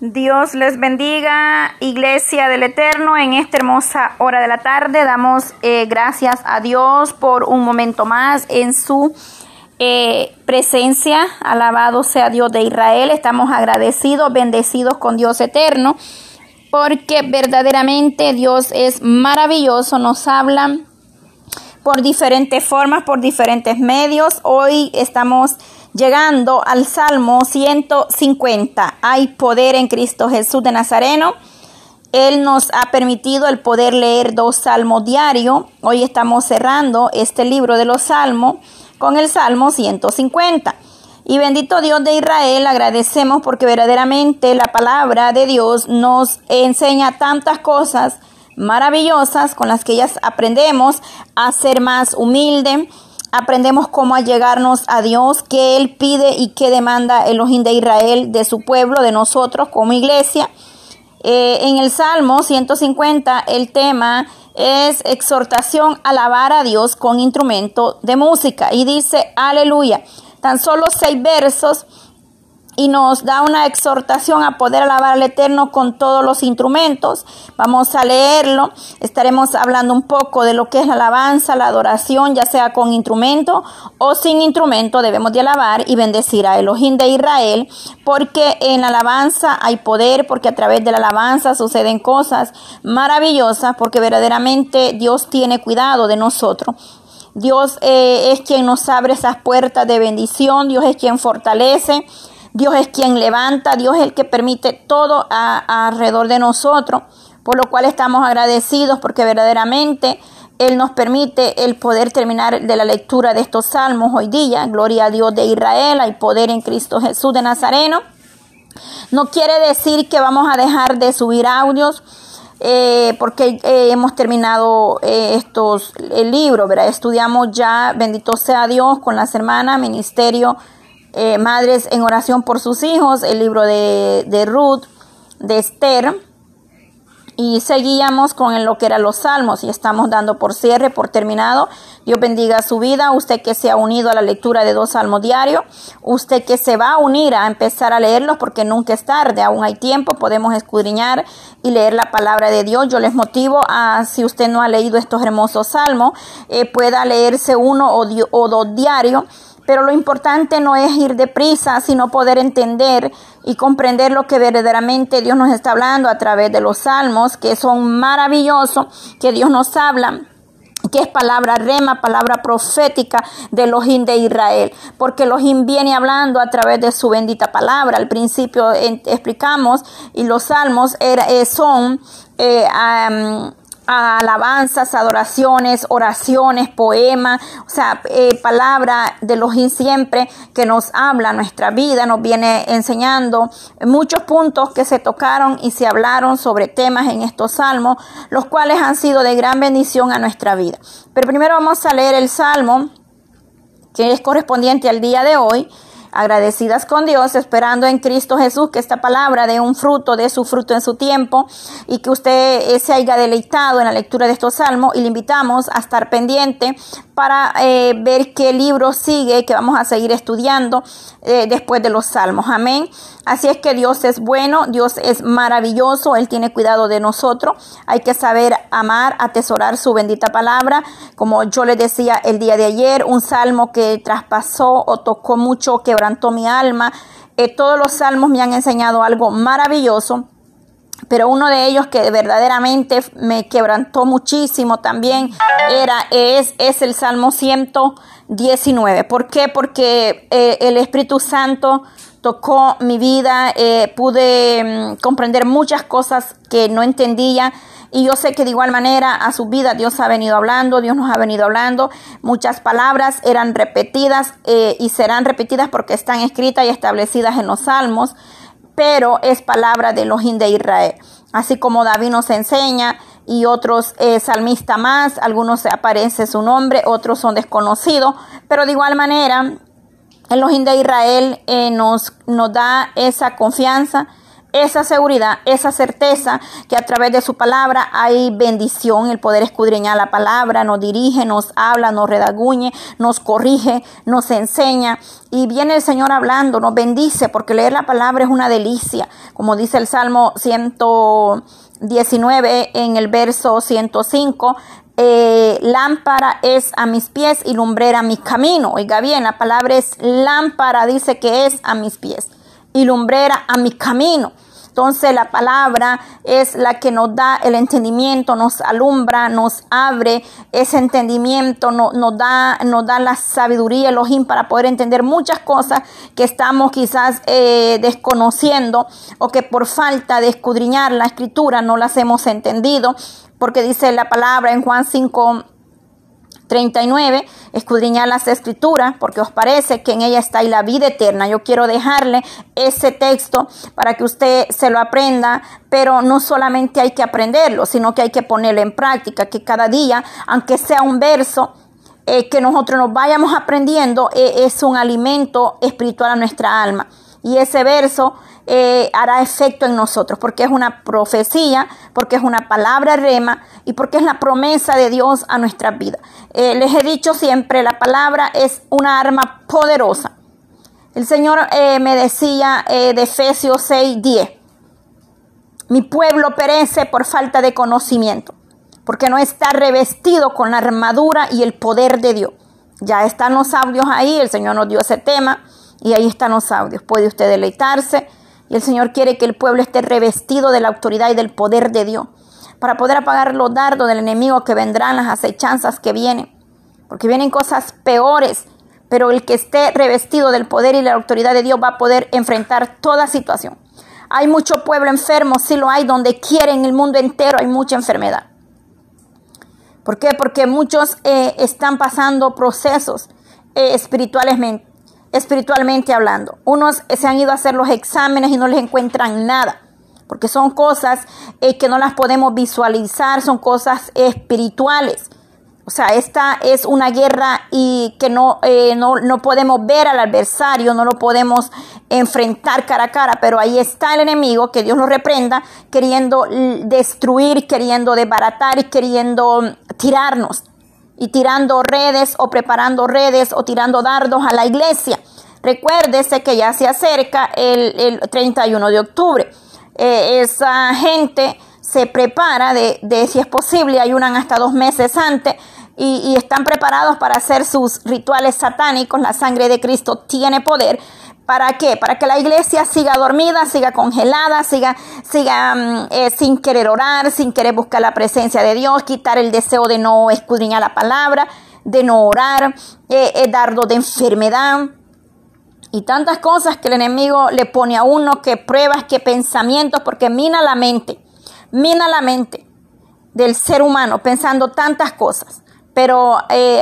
Dios les bendiga, Iglesia del Eterno, en esta hermosa hora de la tarde. Damos eh, gracias a Dios por un momento más en su eh, presencia. Alabado sea Dios de Israel. Estamos agradecidos, bendecidos con Dios eterno, porque verdaderamente Dios es maravilloso. Nos hablan por diferentes formas, por diferentes medios. Hoy estamos llegando al Salmo 150. Hay poder en Cristo Jesús de Nazareno. Él nos ha permitido el poder leer dos salmos diarios. Hoy estamos cerrando este libro de los salmos con el Salmo 150. Y bendito Dios de Israel, agradecemos porque verdaderamente la palabra de Dios nos enseña tantas cosas maravillosas con las que ellas aprendemos a ser más humilde, aprendemos cómo allegarnos a Dios, qué Él pide y qué demanda el Elohim de Israel de su pueblo, de nosotros como iglesia. Eh, en el Salmo 150 el tema es exhortación a alabar a Dios con instrumento de música y dice aleluya. Tan solo seis versos y nos da una exhortación a poder alabar al Eterno con todos los instrumentos. Vamos a leerlo. Estaremos hablando un poco de lo que es la alabanza, la adoración, ya sea con instrumento o sin instrumento. Debemos de alabar y bendecir a Elohim de Israel, porque en la alabanza hay poder, porque a través de la alabanza suceden cosas maravillosas, porque verdaderamente Dios tiene cuidado de nosotros. Dios eh, es quien nos abre esas puertas de bendición, Dios es quien fortalece, Dios es quien levanta, Dios es el que permite todo alrededor de nosotros, por lo cual estamos agradecidos porque verdaderamente Él nos permite el poder terminar de la lectura de estos salmos hoy día. Gloria a Dios de Israel, hay poder en Cristo Jesús de Nazareno. No quiere decir que vamos a dejar de subir audios. Eh, porque eh, hemos terminado eh, estos el libro, ¿verdad? Estudiamos ya, bendito sea Dios, con las hermanas, ministerio eh, Madres en oración por sus hijos, el libro de, de Ruth, de Esther. Y seguíamos con lo que eran los salmos y estamos dando por cierre, por terminado. Dios bendiga su vida. Usted que se ha unido a la lectura de dos salmos diarios. Usted que se va a unir a empezar a leerlos porque nunca es tarde. Aún hay tiempo. Podemos escudriñar y leer la palabra de Dios. Yo les motivo a, si usted no ha leído estos hermosos salmos, eh, pueda leerse uno o, o dos diarios pero lo importante no es ir deprisa, sino poder entender y comprender lo que verdaderamente Dios nos está hablando a través de los salmos, que son maravillosos, que Dios nos habla que es palabra rema, palabra profética de Elohim de Israel, porque Elohim viene hablando a través de su bendita palabra. Al principio explicamos y los salmos eh, son eh, alabanzas, adoraciones, oraciones, poemas, o sea, eh, palabra de los siempre que nos habla nuestra vida, nos viene enseñando muchos puntos que se tocaron y se hablaron sobre temas en estos salmos, los cuales han sido de gran bendición a nuestra vida. Pero primero vamos a leer el salmo que es correspondiente al día de hoy agradecidas con Dios, esperando en Cristo Jesús que esta palabra dé un fruto, dé su fruto en su tiempo y que usted se haya deleitado en la lectura de estos salmos y le invitamos a estar pendiente para eh, ver qué libro sigue que vamos a seguir estudiando eh, después de los salmos. Amén. Así es que Dios es bueno, Dios es maravilloso, Él tiene cuidado de nosotros. Hay que saber amar, atesorar su bendita palabra. Como yo le decía el día de ayer, un salmo que traspasó o tocó mucho, quebrantó mi alma. Eh, todos los salmos me han enseñado algo maravilloso pero uno de ellos que verdaderamente me quebrantó muchísimo también era es, es el Salmo 119. ¿Por qué? Porque eh, el Espíritu Santo tocó mi vida, eh, pude mm, comprender muchas cosas que no entendía y yo sé que de igual manera a su vida Dios ha venido hablando, Dios nos ha venido hablando, muchas palabras eran repetidas eh, y serán repetidas porque están escritas y establecidas en los salmos pero es palabra de Elohim de Israel. Así como David nos enseña y otros eh, salmistas más, algunos aparece su nombre, otros son desconocidos, pero de igual manera Elohim de Israel eh, nos, nos da esa confianza, esa seguridad, esa certeza que a través de su palabra hay bendición, el poder escudriñar la palabra, nos dirige, nos habla, nos redaguñe, nos corrige, nos enseña. Y viene el Señor hablando, nos bendice, porque leer la palabra es una delicia, como dice el Salmo 119 en el verso 105. Eh, lámpara es a mis pies y lumbrera mi camino. Oiga bien, la palabra es lámpara, dice que es a mis pies y lumbrera a mi camino. Entonces la palabra es la que nos da el entendimiento, nos alumbra, nos abre ese entendimiento, nos, da, nos da la sabiduría, el ojín para poder entender muchas cosas que estamos quizás eh, desconociendo o que por falta de escudriñar la escritura no las hemos entendido, porque dice la palabra en Juan 5, 39, escudriñar las escrituras, porque os parece que en ella está la vida eterna. Yo quiero dejarle ese texto para que usted se lo aprenda, pero no solamente hay que aprenderlo, sino que hay que ponerlo en práctica, que cada día, aunque sea un verso, eh, que nosotros nos vayamos aprendiendo, eh, es un alimento espiritual a nuestra alma. Y ese verso eh, hará efecto en nosotros, porque es una profecía, porque es una palabra rema y porque es la promesa de Dios a nuestra vida. Eh, les he dicho siempre, la palabra es una arma poderosa. El Señor eh, me decía de Efesios 6, 10, mi pueblo perece por falta de conocimiento, porque no está revestido con la armadura y el poder de Dios. Ya están los audios ahí, el Señor nos dio ese tema y ahí están los audios. Puede usted deleitarse y el Señor quiere que el pueblo esté revestido de la autoridad y del poder de Dios para poder apagar los dardos del enemigo que vendrán, las acechanzas que vienen. Porque vienen cosas peores, pero el que esté revestido del poder y la autoridad de Dios va a poder enfrentar toda situación. Hay mucho pueblo enfermo, sí lo hay, donde quiere en el mundo entero hay mucha enfermedad. ¿Por qué? Porque muchos eh, están pasando procesos eh, espiritualmente espiritualmente hablando. Unos se han ido a hacer los exámenes y no les encuentran nada, porque son cosas eh, que no las podemos visualizar, son cosas espirituales. O sea, esta es una guerra y que no, eh, no, no, podemos ver al adversario, no lo podemos enfrentar cara a cara, pero ahí está el enemigo, que Dios lo reprenda, queriendo destruir, queriendo desbaratar y queriendo tirarnos y tirando redes o preparando redes o tirando dardos a la iglesia. Recuérdese que ya se acerca el, 31 de octubre. Eh, esa gente se prepara de, de, si es posible, ayunan hasta dos meses antes y están preparados para hacer sus rituales satánicos. La sangre de Cristo tiene poder ¿Para qué? Para que la iglesia siga dormida, siga congelada, siga, siga mm, eh, sin querer orar, sin querer buscar la presencia de Dios, quitar el deseo de no escudriñar la palabra, de no orar, eh, eh, dardo de enfermedad y tantas cosas que el enemigo le pone a uno, que pruebas, que pensamientos, porque mina la mente, mina la mente del ser humano pensando tantas cosas. Pero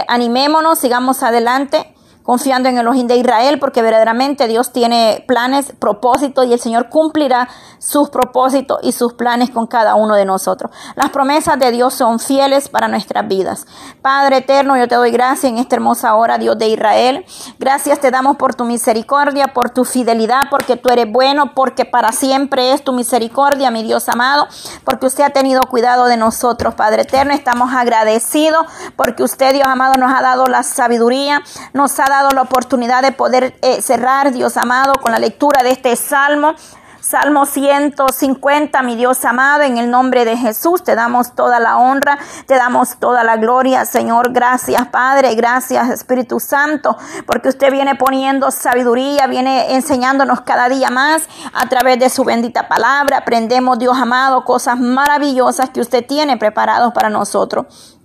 animémonos, sigamos adelante confiando en el Elohim de Israel, porque verdaderamente Dios tiene planes, propósitos y el Señor cumplirá sus propósitos y sus planes con cada uno de nosotros. Las promesas de Dios son fieles para nuestras vidas. Padre eterno, yo te doy gracias en esta hermosa hora, Dios de Israel. Gracias te damos por tu misericordia, por tu fidelidad, porque tú eres bueno, porque para siempre es tu misericordia, mi Dios amado, porque usted ha tenido cuidado de nosotros, Padre eterno. Estamos agradecidos porque usted, Dios amado, nos ha dado la sabiduría, nos ha dado la oportunidad de poder eh, cerrar, Dios amado, con la lectura de este salmo. Salmo 150, mi Dios amado, en el nombre de Jesús te damos toda la honra, te damos toda la gloria, Señor. Gracias, Padre, gracias, Espíritu Santo, porque usted viene poniendo sabiduría, viene enseñándonos cada día más a través de su bendita palabra. Aprendemos, Dios amado, cosas maravillosas que usted tiene preparados para nosotros.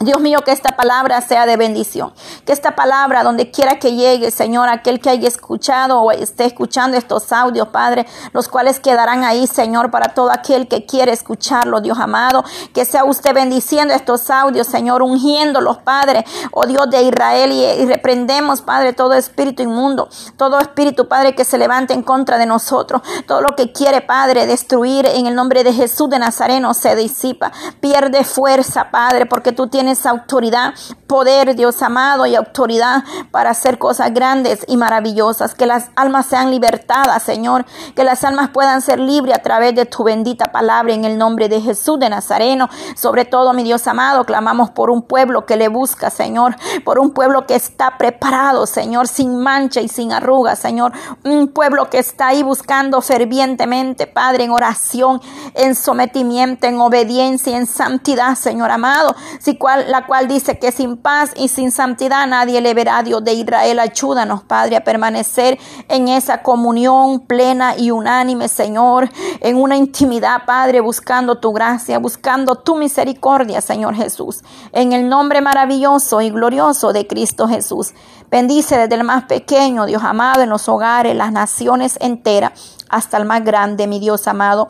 Dios mío, que esta palabra sea de bendición. Que esta palabra, donde quiera que llegue, Señor, aquel que haya escuchado o esté escuchando estos audios, Padre, los cuales quedarán ahí, Señor, para todo aquel que quiere escucharlo, Dios amado. Que sea usted bendiciendo estos audios, Señor, ungiéndolos, Padre, oh Dios de Israel, y, y reprendemos, Padre, todo espíritu inmundo, todo espíritu, Padre, que se levante en contra de nosotros. Todo lo que quiere, Padre, destruir en el nombre de Jesús de Nazareno se disipa. Pierde fuerza, Padre, porque tú tienes tienes autoridad, poder, Dios amado, y autoridad para hacer cosas grandes y maravillosas. Que las almas sean libertadas, Señor. Que las almas puedan ser libres a través de tu bendita palabra en el nombre de Jesús de Nazareno. Sobre todo, mi Dios amado, clamamos por un pueblo que le busca, Señor. Por un pueblo que está preparado, Señor, sin mancha y sin arrugas, Señor. Un pueblo que está ahí buscando fervientemente, Padre, en oración, en sometimiento, en obediencia, en santidad, Señor amado. Si cual, la cual dice que sin paz y sin santidad nadie le verá, Dios de Israel. Ayúdanos, Padre, a permanecer en esa comunión plena y unánime, Señor, en una intimidad, Padre, buscando tu gracia, buscando tu misericordia, Señor Jesús. En el nombre maravilloso y glorioso de Cristo Jesús. Bendice desde el más pequeño, Dios amado, en los hogares, las naciones enteras, hasta el más grande, mi Dios amado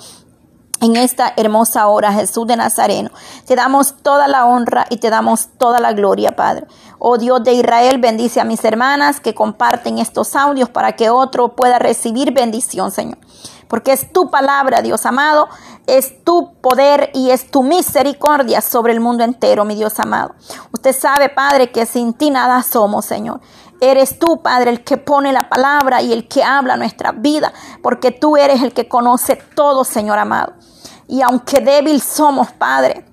en esta hermosa hora, Jesús de Nazareno. Te damos toda la honra y te damos toda la gloria, Padre. Oh Dios de Israel, bendice a mis hermanas que comparten estos audios para que otro pueda recibir bendición, Señor. Porque es tu palabra, Dios amado, es tu poder y es tu misericordia sobre el mundo entero, mi Dios amado. Usted sabe, Padre, que sin ti nada somos, Señor. Eres tú, Padre, el que pone la palabra y el que habla nuestra vida, porque tú eres el que conoce todo, Señor amado. Y aunque débil somos, Padre,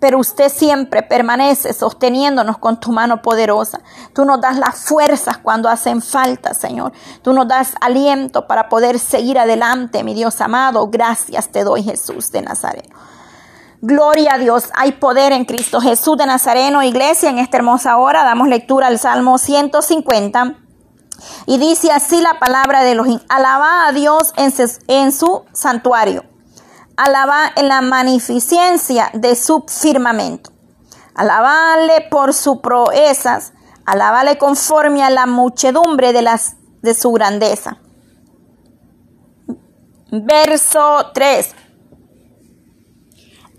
pero usted siempre permanece sosteniéndonos con tu mano poderosa. Tú nos das las fuerzas cuando hacen falta, Señor. Tú nos das aliento para poder seguir adelante, mi Dios amado. Gracias te doy, Jesús de Nazaret. Gloria a Dios, hay poder en Cristo Jesús de Nazareno, iglesia, en esta hermosa hora. Damos lectura al Salmo 150 y dice así la palabra de Elohim, alaba a Dios en su, santuario, alaba en la magnificencia de su firmamento, alabale por sus proezas, alabale conforme a la muchedumbre de, de su grandeza. Verso 3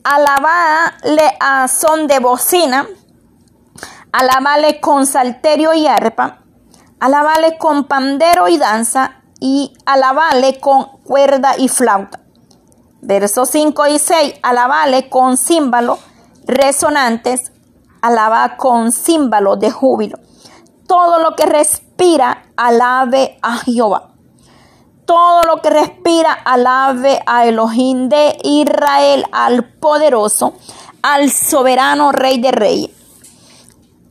alabale a son de bocina, alabale con salterio y arpa, alabale con pandero y danza, y alabale con cuerda y flauta. Versos 5 y 6, alabale con címbalo. Resonantes, alaba con címbalo de júbilo. Todo lo que respira, alabe a Jehová todo lo que respira alabe a Elohim de Israel, al poderoso, al soberano rey de reyes.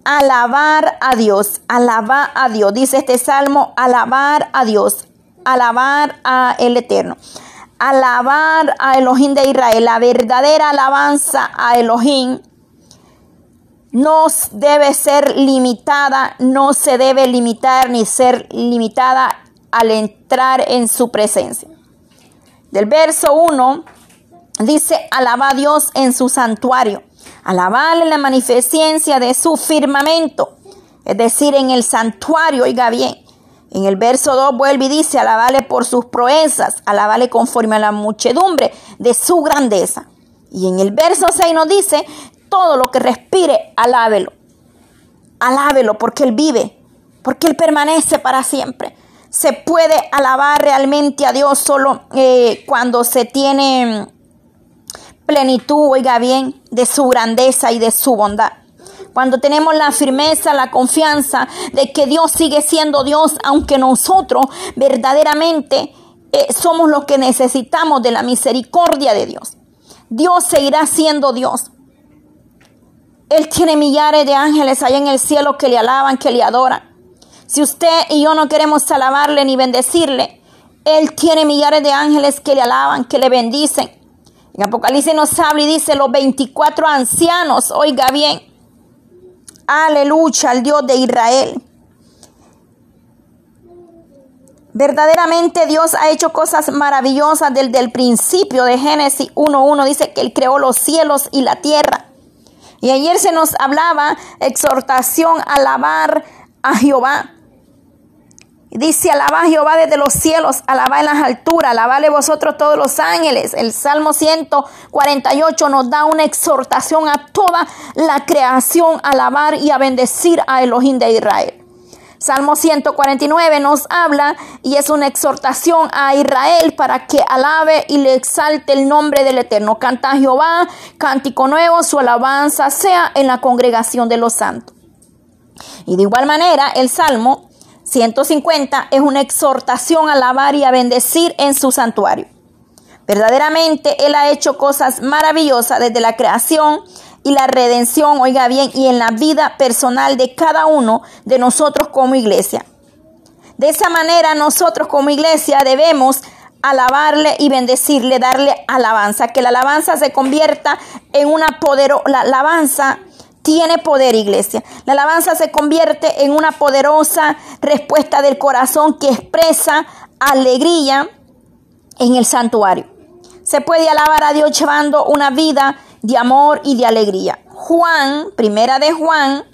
Alabar a Dios, alabar a Dios, dice este salmo, alabar a Dios, alabar a el eterno. Alabar a Elohim de Israel, la verdadera alabanza a Elohim no debe ser limitada, no se debe limitar ni ser limitada al entrar en su presencia. Del verso 1 dice, alaba a Dios en su santuario, alabarle la magnificencia de su firmamento, es decir, en el santuario, oiga bien. En el verso 2 vuelve y dice, alabale por sus proezas, alabale conforme a la muchedumbre de su grandeza. Y en el verso 6 nos dice, todo lo que respire, alábelo. Alábelo porque Él vive, porque Él permanece para siempre se puede alabar realmente a Dios solo eh, cuando se tiene plenitud, oiga bien, de su grandeza y de su bondad. Cuando tenemos la firmeza, la confianza de que Dios sigue siendo Dios, aunque nosotros verdaderamente eh, somos los que necesitamos de la misericordia de Dios. Dios seguirá siendo Dios. Él tiene millares de ángeles allá en el cielo que le alaban, que le adoran. Si usted y yo no queremos alabarle ni bendecirle, Él tiene millares de ángeles que le alaban, que le bendicen. En Apocalipsis nos habla y dice los 24 ancianos, oiga bien, aleluya al Dios de Israel. Verdaderamente Dios ha hecho cosas maravillosas desde el principio de Génesis 1.1. Dice que Él creó los cielos y la tierra. Y ayer se nos hablaba exhortación a alabar a Jehová. Dice, alaba a Jehová desde los cielos, alaba en las alturas, alabale vosotros todos los ángeles. El Salmo 148 nos da una exhortación a toda la creación, a alabar y a bendecir a Elohim de Israel. Salmo 149 nos habla y es una exhortación a Israel para que alabe y le exalte el nombre del Eterno. Canta Jehová, cántico nuevo, su alabanza sea en la congregación de los santos. Y de igual manera, el Salmo 150 es una exhortación a alabar y a bendecir en su santuario. Verdaderamente Él ha hecho cosas maravillosas desde la creación y la redención, oiga bien, y en la vida personal de cada uno de nosotros como iglesia. De esa manera nosotros como iglesia debemos alabarle y bendecirle, darle alabanza, que la alabanza se convierta en una poderosa, la alabanza tiene poder, iglesia. La alabanza se convierte en una poderosa respuesta del corazón que expresa alegría en el santuario. Se puede alabar a Dios llevando una vida de amor y de alegría. Juan, primera de Juan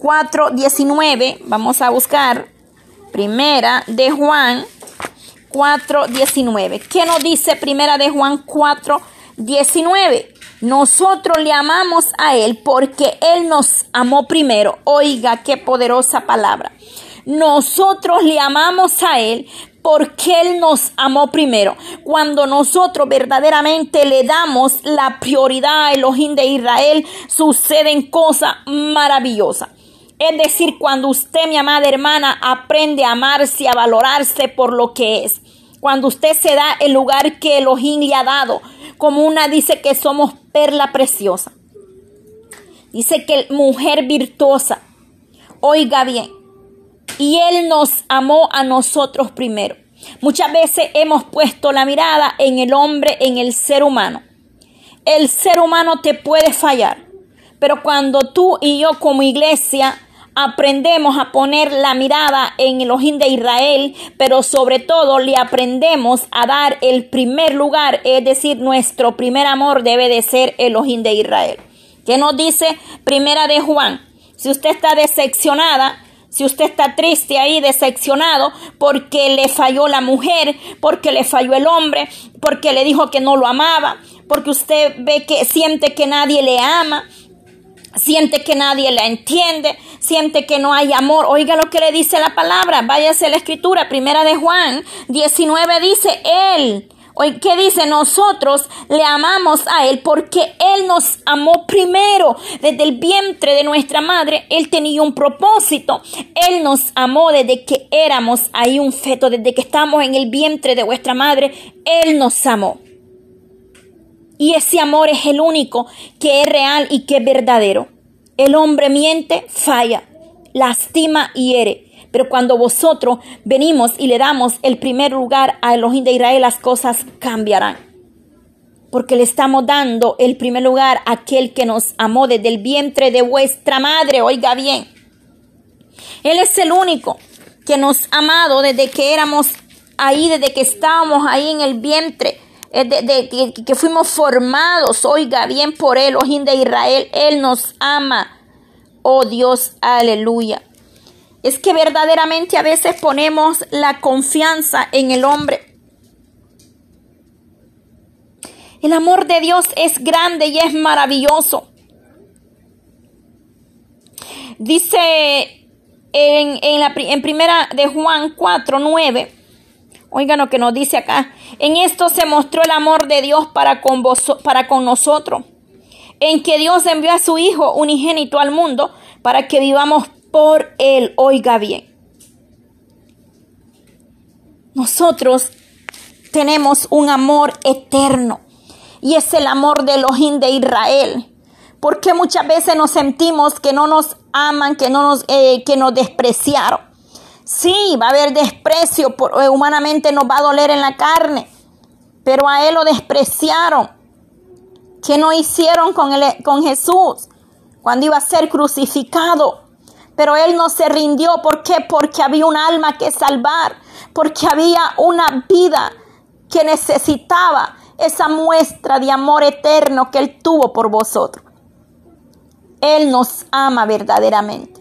4:19, vamos a buscar primera de Juan 4:19. ¿Qué nos dice primera de Juan 4:19? Nosotros le amamos a Él porque Él nos amó primero. Oiga, qué poderosa palabra. Nosotros le amamos a Él porque Él nos amó primero. Cuando nosotros verdaderamente le damos la prioridad a Elohim de Israel, suceden cosas maravillosas. Es decir, cuando usted, mi amada hermana, aprende a amarse, a valorarse por lo que es. Cuando usted se da el lugar que Elohim le ha dado. Como una dice que somos perla preciosa. Dice que mujer virtuosa. Oiga bien, y Él nos amó a nosotros primero. Muchas veces hemos puesto la mirada en el hombre, en el ser humano. El ser humano te puede fallar, pero cuando tú y yo como iglesia aprendemos a poner la mirada en el ojín de Israel, pero sobre todo le aprendemos a dar el primer lugar, es decir, nuestro primer amor debe de ser el ojín de Israel. ¿Qué nos dice Primera de Juan? Si usted está decepcionada, si usted está triste ahí, decepcionado, porque le falló la mujer, porque le falló el hombre, porque le dijo que no lo amaba, porque usted ve que siente que nadie le ama, siente que nadie la entiende, siente que no hay amor. Oiga lo que le dice la palabra, váyase a la escritura, primera de Juan 19 dice, Él Hoy, ¿qué dice? Nosotros le amamos a Él porque Él nos amó primero. Desde el vientre de nuestra madre, Él tenía un propósito. Él nos amó desde que éramos ahí un feto, desde que estamos en el vientre de vuestra madre. Él nos amó. Y ese amor es el único que es real y que es verdadero. El hombre miente, falla, lastima y hiere. Pero cuando vosotros venimos y le damos el primer lugar a Elohim de Israel, las cosas cambiarán. Porque le estamos dando el primer lugar a aquel que nos amó desde el vientre de vuestra madre. Oiga bien. Él es el único que nos ha amado desde que éramos ahí, desde que estábamos ahí en el vientre. Desde que, que, fuimos formados, oiga bien por él, Elohim de Israel, Él nos ama. Oh Dios, aleluya es que verdaderamente a veces ponemos la confianza en el hombre. El amor de Dios es grande y es maravilloso. Dice en, la, en primera de Juan 4, 9. Oigan lo que nos dice acá. En esto se mostró el amor de Dios para con, para con nosotros. En que Dios envió a su Hijo unigénito al mundo para que vivamos por Él. Oiga bien. Nosotros tenemos un amor eterno y es el amor de Elohim de Israel. Porque muchas veces nos sentimos que no nos aman, que no nos, eh, que nos despreciaron. Sí, va a haber desprecio, por, eh, humanamente nos va a doler en la carne, pero a él lo despreciaron. ¿Qué no hicieron con, con Jesús cuando iba a ser crucificado? Pero él no se rindió. ¿Por qué? Porque había un alma que salvar. Porque había una vida que necesitaba esa muestra de amor eterno que él tuvo por vosotros. Él nos ama verdaderamente.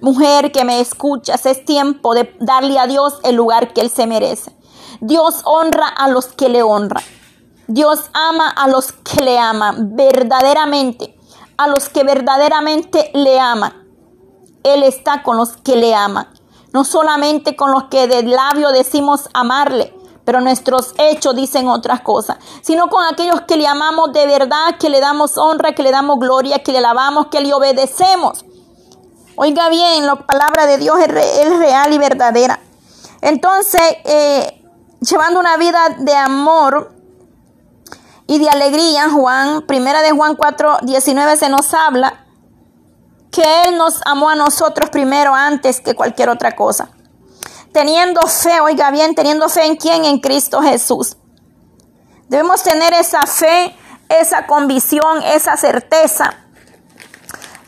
Mujer que me escuchas, es tiempo de darle a Dios el lugar que Él se merece. Dios honra a los que le honran. Dios ama a los que le aman verdaderamente, a los que verdaderamente le aman. Él está con los que le aman, no solamente con los que de labio decimos amarle, pero nuestros hechos dicen otras cosas, sino con aquellos que le amamos de verdad, que le damos honra, que le damos gloria, que le alabamos, que le obedecemos. Oiga bien, la palabra de Dios es, real y verdadera. Entonces, eh, llevando una vida de amor y de alegría, Juan, primera de Juan 4, 19 se nos habla que Él nos amó a nosotros primero antes que cualquier otra cosa. Teniendo fe, oiga bien, teniendo fe en quién? En Cristo Jesús. Debemos tener esa fe, esa convicción, esa certeza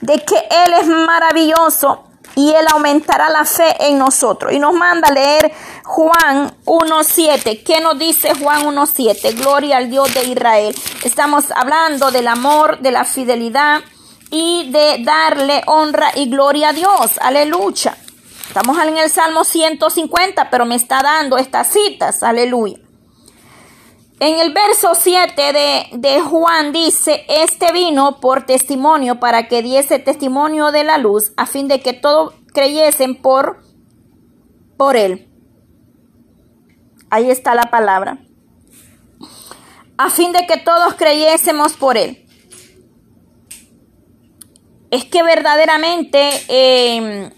de que Él es maravilloso y Él aumentará la fe en nosotros. Y nos manda a leer Juan 1.7. ¿Qué nos dice Juan 1.7? Gloria al Dios de Israel. Estamos hablando del amor, de la fidelidad y de darle honra y gloria a Dios. Aleluya. Estamos en el Salmo 150, pero me está dando estas citas. Aleluya. En el verso 7 de, de, Juan dice, este vino por testimonio para que diese testimonio de la luz, a fin de que todos creyesen por, por él. Ahí está la palabra. A fin de que todos creyésemos por él. Es que verdaderamente eh,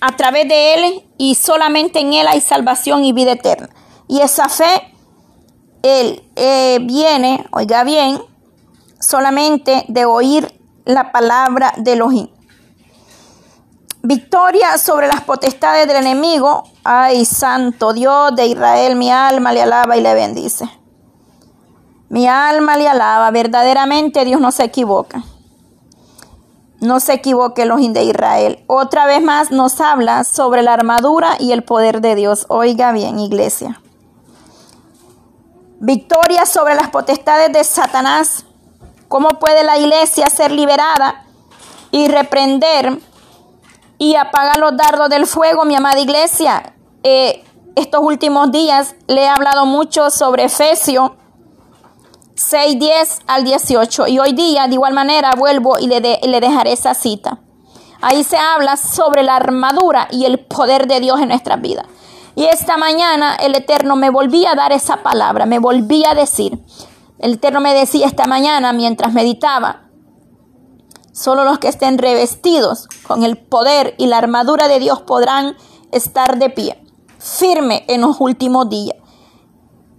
a través de él y solamente en él hay salvación y vida eterna. Y esa fe él eh, viene, oiga bien, solamente de oír la palabra de Elohim. Victoria sobre las potestades del enemigo. Ay, santo Dios de Israel, mi alma le alaba y le bendice. Mi alma le alaba. Verdaderamente Dios no se equivoca. No se equivoque Elohim de Israel. Otra vez más nos habla sobre la armadura y el poder de Dios. Oiga bien, iglesia victoria sobre las potestades de Satanás. ¿Cómo puede la iglesia ser liberada y reprender y apagar los dardos del fuego, mi amada iglesia? Eh, estos últimos días le he hablado mucho sobre Efesios 6, 10 al 18. Y hoy día, de igual manera, vuelvo y le, le dejaré esa cita. Ahí se habla sobre la armadura y el poder de Dios en nuestras vidas. Y esta mañana el Eterno me volvía a dar esa palabra, me volvía a decir. El Eterno me decía esta mañana mientras meditaba, solo los que estén revestidos con el poder y la armadura de Dios podrán estar de pie, firme en los últimos días.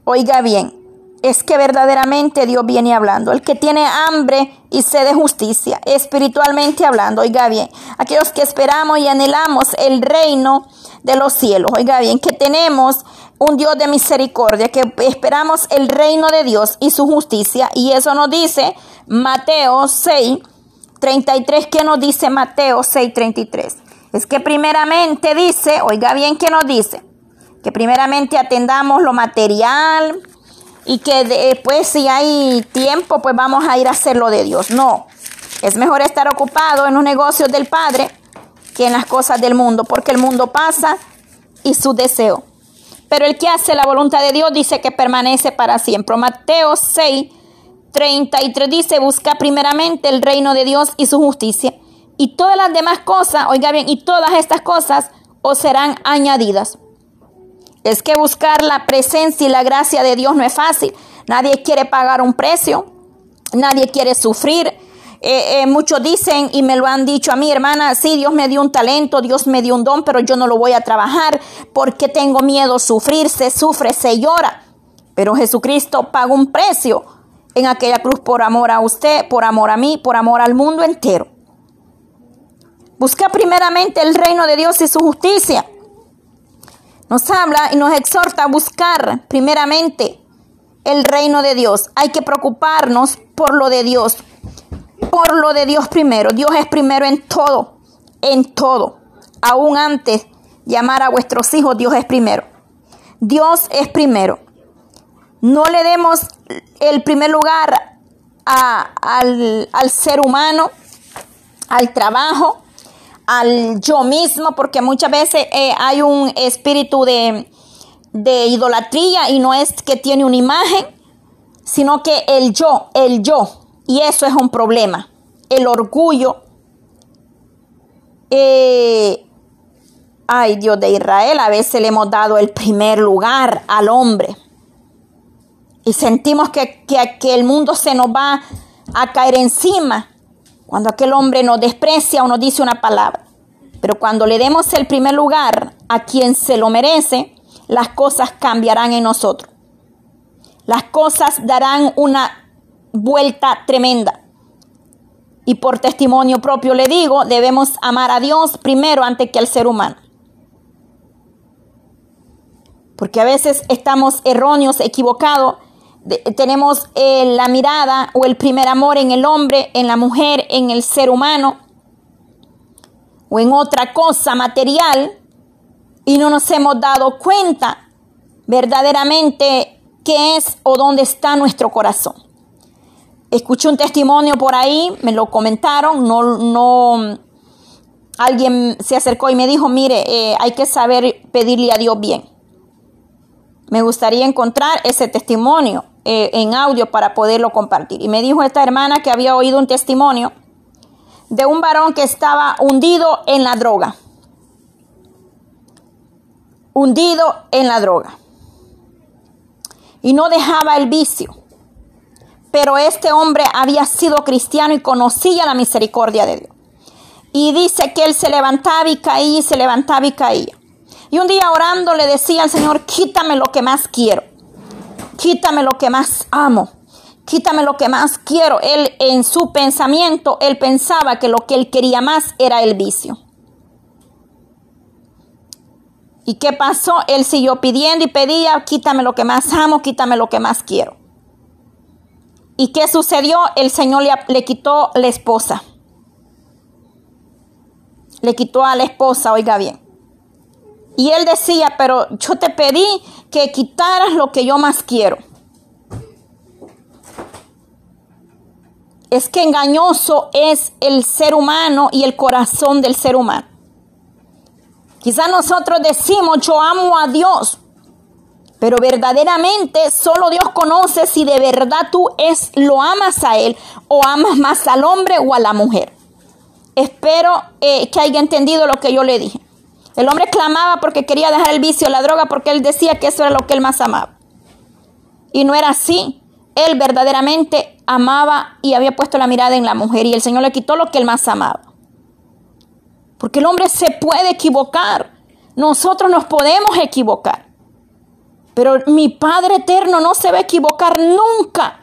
Oiga bien, es que verdaderamente Dios viene hablando. El que tiene hambre y sed de justicia, espiritualmente hablando, oiga bien, aquellos que esperamos y anhelamos el reino de los cielos. Oiga bien, que tenemos un Dios de misericordia, que esperamos el reino de Dios y su justicia. Y eso nos dice Mateo 6, 33. ¿Qué nos dice Mateo 6, 33? Es que primeramente dice, oiga bien, ¿qué nos dice? Que primeramente atendamos lo material y que después si hay tiempo, pues vamos a ir a hacer lo de Dios. No, es mejor estar ocupado en los negocios del Padre en las cosas del mundo, porque el mundo pasa y su deseo. Pero el que hace la voluntad de Dios dice que permanece para siempre. Mateo 6, 33 dice, busca primeramente el reino de Dios y su justicia. Y todas las demás cosas, oiga bien, y todas estas cosas os serán añadidas. Es que buscar la presencia y la gracia de Dios no es fácil. Nadie quiere pagar un precio, nadie quiere sufrir, eh, eh, muchos dicen y me lo han dicho a mí, hermana, sí, Dios me dio un talento, Dios me dio un don, pero yo no lo voy a trabajar porque tengo miedo a sufrir, se sufre, se llora. Pero Jesucristo pagó un precio en aquella cruz por amor a usted, por amor a mí, por amor al mundo entero. Busca primeramente el reino de Dios y su justicia. Nos habla y nos exhorta a buscar primeramente el reino de Dios. Hay que preocuparnos por lo de Dios por lo de Dios primero. Dios es primero en todo, en todo. Aún antes llamar a vuestros hijos, Dios es primero. Dios es primero. No le demos el primer lugar al, ser humano, al trabajo, al yo mismo, porque muchas veces eh, hay un espíritu de, de idolatría y no es que tiene una imagen, sino que el yo, el yo, y eso es un problema. El orgullo eh, ay Dios de Israel, a veces le hemos dado el primer lugar al hombre. Y sentimos que, que, que el mundo se nos va a caer encima cuando aquel hombre nos desprecia o nos dice una palabra. Pero cuando le demos el primer lugar a quien se lo merece, las cosas cambiarán en nosotros. Las cosas darán una vuelta tremenda. Y por testimonio propio le digo, debemos amar a Dios primero antes que al ser humano. Porque a veces estamos erróneos, equivocados. tenemos eh, la mirada o el primer amor en el hombre, en la mujer, en el ser humano o en otra cosa material y no nos hemos dado cuenta verdaderamente qué es o dónde está nuestro corazón. Escuché un testimonio por ahí, me lo comentaron, no, no, alguien se acercó y me dijo, mire, eh, hay que saber pedirle a Dios bien. Me gustaría encontrar ese testimonio eh, en audio para poderlo compartir. Y me dijo esta hermana que había oído un testimonio de un varón que estaba hundido en la droga. Hundido en la droga. Y no dejaba el vicio. Pero este hombre había sido cristiano y conocía la misericordia de Dios. Y dice que él se levantaba y caía y se levantaba y caía. Y un día orando le decía al Señor, quítame lo que más quiero. Quítame lo que más amo quítame lo que más quiero. Él en su pensamiento, él pensaba que lo que él quería más era el vicio. ¿Y qué pasó? Él siguió pidiendo y pedía, quítame lo que más amo, quítame lo que más quiero. ¿Y qué sucedió? El Señor le, le quitó la esposa. Le quitó a la esposa, oiga bien. Y él decía, pero yo te pedí que quitaras lo que yo más quiero. es que engañoso es el ser humano y el corazón del ser humano. Quizás nosotros decimos, yo amo a Dios, pero verdaderamente solo Dios conoce si de verdad tú es, lo amas a Él o amas más al hombre o a la mujer. Espero eh, que haya entendido lo que yo le dije. El hombre clamaba porque quería dejar el vicio, la droga, porque él decía que eso era lo que él más amaba. Y no era así. Él verdaderamente amaba y había puesto la mirada en la mujer y el Señor le quitó lo que él más amaba. Porque el hombre se puede equivocar. Nosotros nos podemos equivocar. Pero mi Padre eterno no se va a equivocar nunca.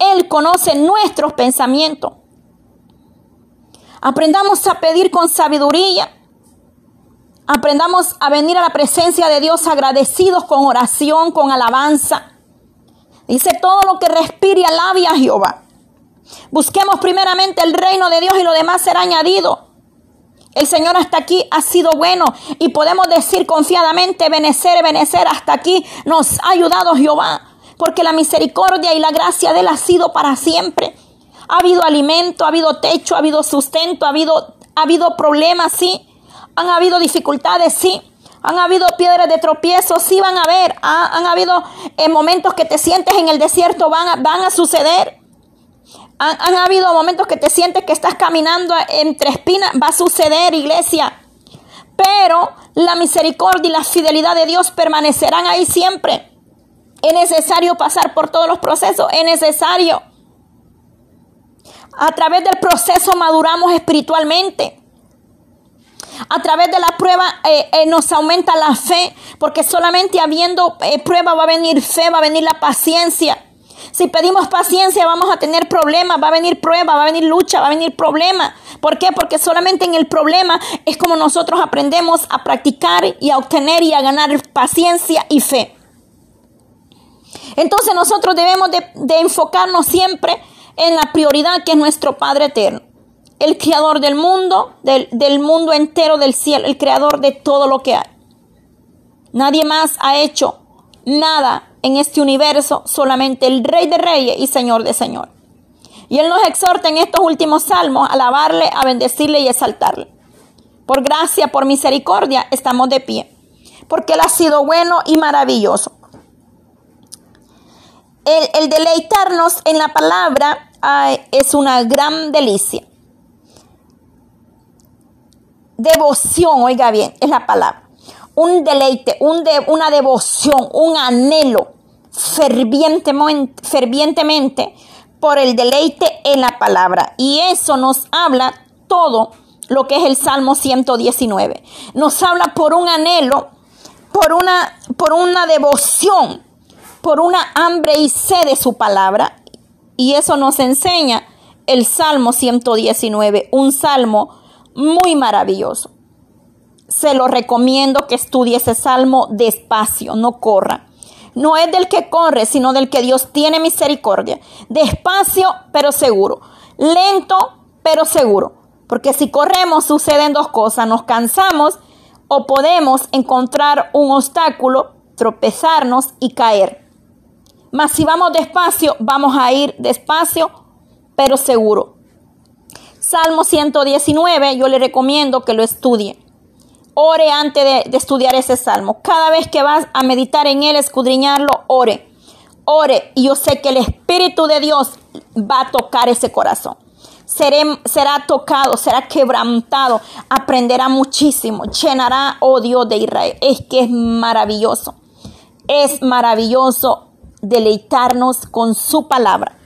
Él conoce nuestros pensamientos. Aprendamos a pedir con sabiduría. Aprendamos a venir a la presencia de Dios agradecidos con oración, con alabanza. Dice todo lo que respire alabe a Jehová. Busquemos primeramente el reino de Dios y lo demás será añadido. El Señor hasta aquí ha sido bueno y podemos decir confiadamente, benecer, benecer, hasta aquí nos ha ayudado Jehová, porque la misericordia y la gracia de Él ha sido para siempre. Ha habido alimento, ha habido techo, ha habido sustento, ha habido, ha habido problemas, sí. Han habido dificultades, sí. Han habido piedras de tropiezo, sí van a haber. han habido eh, momentos que te sientes en el desierto, van a, van a suceder. Han, habido momentos que te sientes que estás caminando entre espinas, va a suceder, iglesia. Pero la misericordia y la fidelidad de Dios permanecerán ahí siempre. Es necesario pasar por todos los procesos, es necesario. A través del proceso maduramos espiritualmente. A través de la prueba eh, eh, nos aumenta la fe, porque solamente habiendo eh, prueba va a venir fe, va a venir la paciencia. Si pedimos paciencia vamos a tener problemas, va a venir prueba, va a venir lucha, va a venir problema. ¿Por qué? Porque solamente en el problema es como nosotros aprendemos a practicar y a obtener y a ganar paciencia y fe. Entonces nosotros debemos de enfocarnos siempre en la prioridad que es nuestro Padre Eterno el creador del mundo, del, del, mundo entero del cielo, el creador de todo lo que hay. Nadie más ha hecho nada en este universo, solamente el Rey de Reyes y Señor de Señor. Y Él nos exhorta en estos últimos salmos a alabarle, a bendecirle y exaltarle. Por gracia, por misericordia, estamos de pie, porque Él ha sido bueno y maravilloso. El, el deleitarnos en la palabra es una gran delicia. devoción, oiga bien, es la palabra. Un deleite, un de, una devoción, un anhelo fervientemente, fervientemente por el deleite en la palabra. Y eso nos habla todo lo que es el Salmo 119. Nos habla por un anhelo, por una, por una devoción, por una hambre y sed de su palabra. Y eso nos enseña el Salmo 119, un salmo muy maravilloso. Se lo recomiendo que estudie ese salmo despacio, no corra. No es del que corre, sino del que Dios tiene misericordia. Despacio, pero seguro. Lento, pero seguro. Porque si corremos suceden dos cosas. Nos cansamos o podemos encontrar un obstáculo, tropezarnos y caer. Mas si vamos despacio, vamos a ir despacio, pero seguro. Salmo 119, yo le recomiendo que lo estudie. Ore antes de, estudiar ese salmo. Cada vez que vas a meditar en él, escudriñarlo, ore. Ore. Y yo sé que el Espíritu de Dios va a tocar ese corazón. será tocado, será quebrantado, aprenderá muchísimo, llenará, oh Dios de Israel. Es que es maravilloso. Es maravilloso deleitarnos con su palabra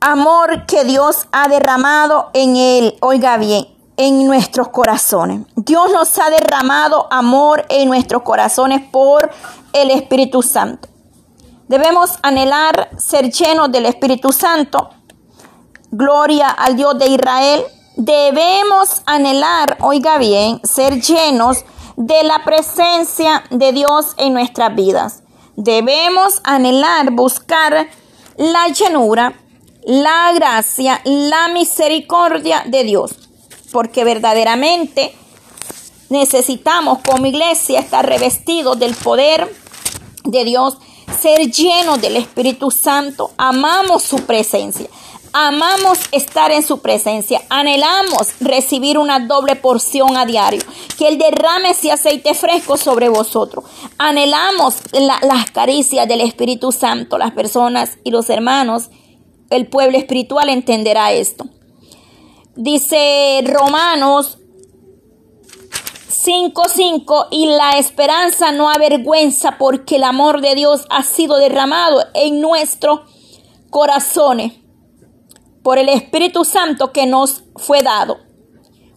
amor que Dios ha derramado en él, oiga bien, en nuestros corazones. Dios nos ha derramado amor en nuestros corazones por el Espíritu Santo. Debemos anhelar ser llenos del Espíritu Santo. Gloria al Dios de Israel. Debemos anhelar, oiga bien, ser llenos de la presencia de Dios en nuestras vidas. Debemos anhelar, buscar la llenura la gracia, la misericordia de Dios. Porque verdaderamente necesitamos como iglesia estar revestidos del poder de Dios, ser llenos del Espíritu Santo. Amamos su presencia. Amamos estar en su presencia, anhelamos recibir una doble porción a diario, que Él derrame ese aceite fresco sobre vosotros. Anhelamos las caricias del Espíritu Santo, las personas y los hermanos el pueblo espiritual entenderá esto. Dice Romanos 5:5 y la esperanza no avergüenza porque el amor de Dios ha sido derramado en nuestros corazones por el Espíritu Santo que nos fue dado.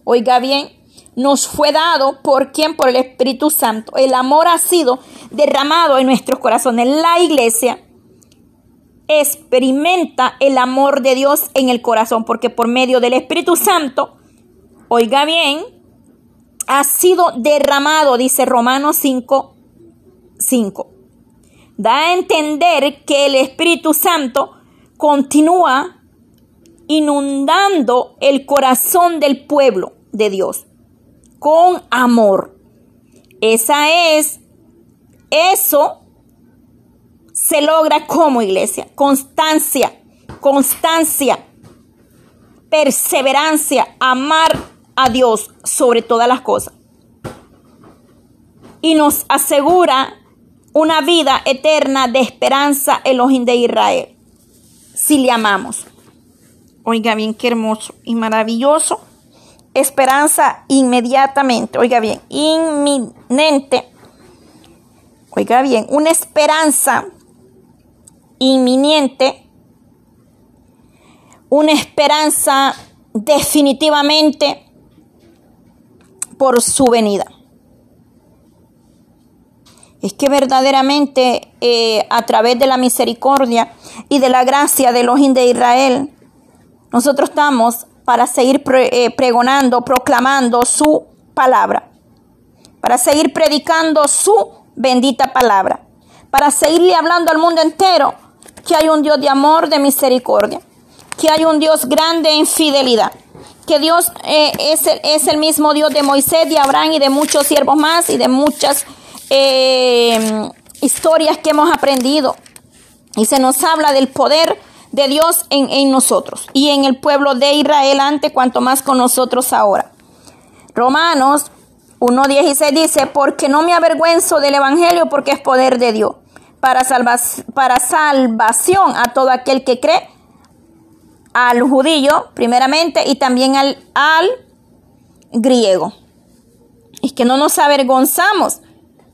Oiga bien, nos fue dado por quien, por el Espíritu Santo. El amor ha sido derramado en nuestros corazones. La iglesia experimenta el amor de Dios en el corazón, porque por medio del Espíritu Santo, oiga bien, ha sido derramado, dice Romanos 5, 5. Da a entender que el Espíritu Santo continúa inundando el corazón del pueblo de Dios con amor. Esa es, eso se logra como iglesia. Constancia, constancia, perseverancia, amar a Dios sobre todas las cosas. Y nos asegura una vida eterna de esperanza en los de Israel, si le amamos. Oiga bien, qué hermoso y maravilloso. Esperanza inmediatamente, oiga bien, inminente. Oiga bien, una esperanza inminente, una esperanza definitivamente por su venida. Es que verdaderamente eh, a través de la misericordia y de la gracia de los de Israel, nosotros estamos para seguir eh, pregonando, proclamando su palabra, para seguir predicando su bendita palabra, para seguirle hablando al mundo entero que hay un Dios de amor, de misericordia, que hay un Dios grande en fidelidad, que Dios eh, es, el, es, el, mismo Dios de Moisés, de Abraham y de muchos siervos más y de muchas eh, historias que hemos aprendido. Y se nos habla del poder de Dios en, en nosotros y en el pueblo de Israel antes, cuanto más con nosotros ahora. Romanos 1.16 dice, porque no me avergüenzo del Evangelio porque es poder de Dios para, para salvación a todo aquel que cree, al judío primeramente y también al, al griego. Es que no nos avergonzamos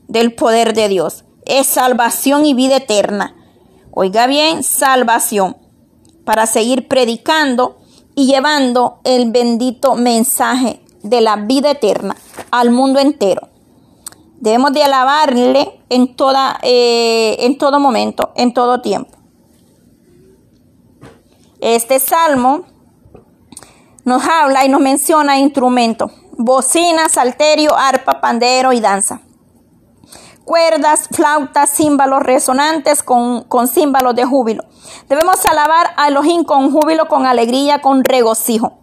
del poder de Dios. Es salvación y vida eterna. Oiga bien, salvación para seguir predicando y llevando el bendito mensaje de la vida eterna al mundo entero. Debemos de alabarle en, toda, eh, en todo momento, en todo tiempo. Este salmo nos habla y nos menciona instrumentos, bocina, salterio, arpa, pandero y danza. Cuerdas, flautas, címbalos resonantes con, con címbalos de júbilo. Debemos alabar a Elohim con júbilo, con alegría, con regocijo.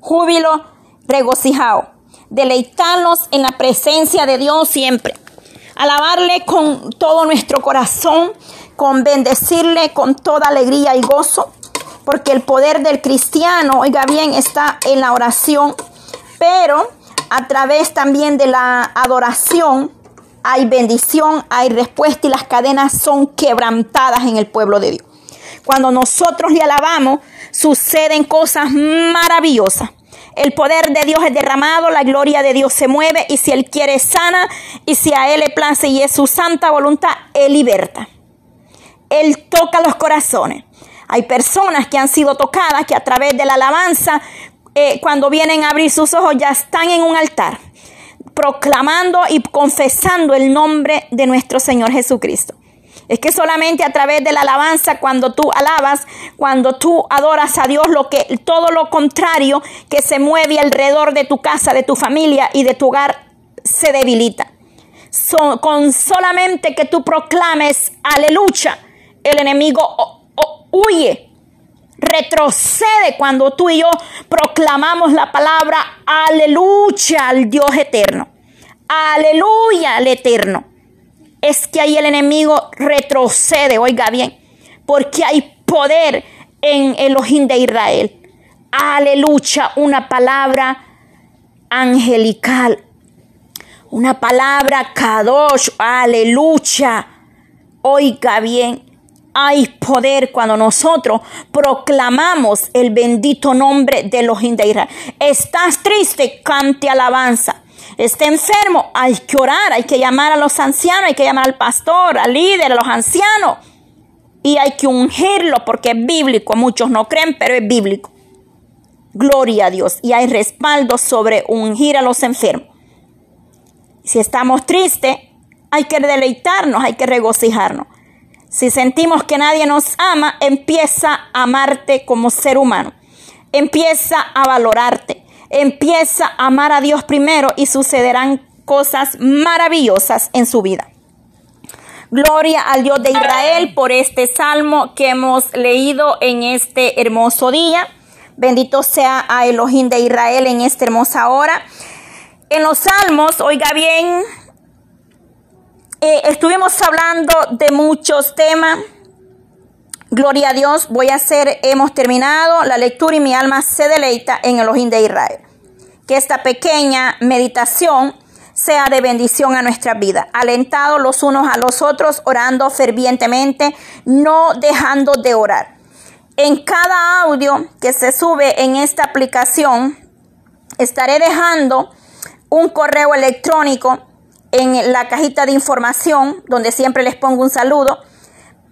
Júbilo, regocijado. Deleitarnos en la presencia de Dios siempre. Alabarle con todo nuestro corazón, con bendecirle con toda alegría y gozo porque el poder del cristiano, oiga bien, está en la oración, pero a través también de la adoración hay bendición, hay respuesta y las cadenas son quebrantadas en el pueblo de Dios. Cuando nosotros le alabamos, suceden cosas maravillosas. El poder de Dios es derramado, la gloria de Dios se mueve y si Él quiere sana y si a Él le place y es su santa voluntad, Él liberta. Él toca los corazones. Hay personas que han sido tocadas que a través de la alabanza, eh, cuando vienen a abrir sus ojos, ya están en un altar, proclamando y confesando el nombre de nuestro Señor Jesucristo. Es que solamente a través de la alabanza, cuando tú alabas, cuando tú adoras a Dios, lo que todo lo contrario que se mueve alrededor de tu casa, de tu familia y de tu hogar se debilita. con solamente que tú proclames aleluya, el enemigo huye, retrocede cuando tú y yo proclamamos la palabra aleluya al Dios eterno. Aleluya al eterno. Es que ahí el enemigo retrocede, oiga bien, porque hay poder en Elohim de Israel. Aleluya, una palabra angelical, una palabra kadosh, aleluya. Oiga bien, hay poder cuando nosotros proclamamos el bendito nombre de los de Estás triste, cante alabanza. Está enfermo, hay que orar, hay que llamar a los ancianos, hay que llamar al pastor, al líder, a los ancianos. Y hay que ungirlo porque es bíblico. Muchos no creen, pero es bíblico. Gloria a Dios. Y hay respaldo sobre ungir a los enfermos. Si estamos tristes, hay que deleitarnos, hay que regocijarnos. Si sentimos que nadie nos ama, empieza a amarte como ser humano. Empieza a valorarte. Empieza a amar a Dios primero y sucederán cosas maravillosas en su vida. Gloria al Dios de Israel por este salmo que hemos leído en este hermoso día. Bendito sea a Elohim de Israel en esta hermosa hora. En los salmos, oiga bien, eh, estuvimos hablando de muchos temas. Gloria a Dios, voy a hacer, hemos terminado la lectura y mi alma se deleita en el ojín de Israel. Que esta pequeña meditación sea de bendición a nuestra vida, alentados los unos a los otros, orando fervientemente, no dejando de orar. En cada audio que se sube en esta aplicación, estaré dejando un correo electrónico en la cajita de información, donde siempre les pongo un saludo,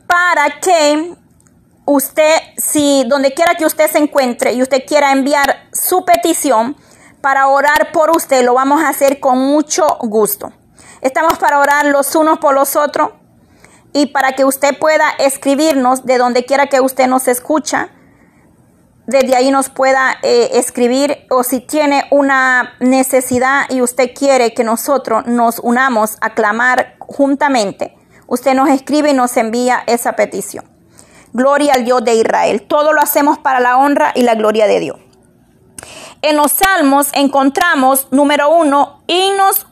para que usted, si donde quiera que usted se encuentre y usted quiera enviar su petición para orar por usted, lo vamos a hacer con mucho gusto. Estamos para orar los unos por los otros y para que usted pueda escribirnos de donde quiera que usted nos escucha desde ahí nos pueda eh, escribir o si tiene una necesidad y usted quiere que nosotros nos unamos a clamar juntamente, usted nos escribe y nos envía esa petición. Gloria al Dios de Israel. Todo lo hacemos para la honra y la gloria de Dios. En los salmos encontramos, número uno, himnos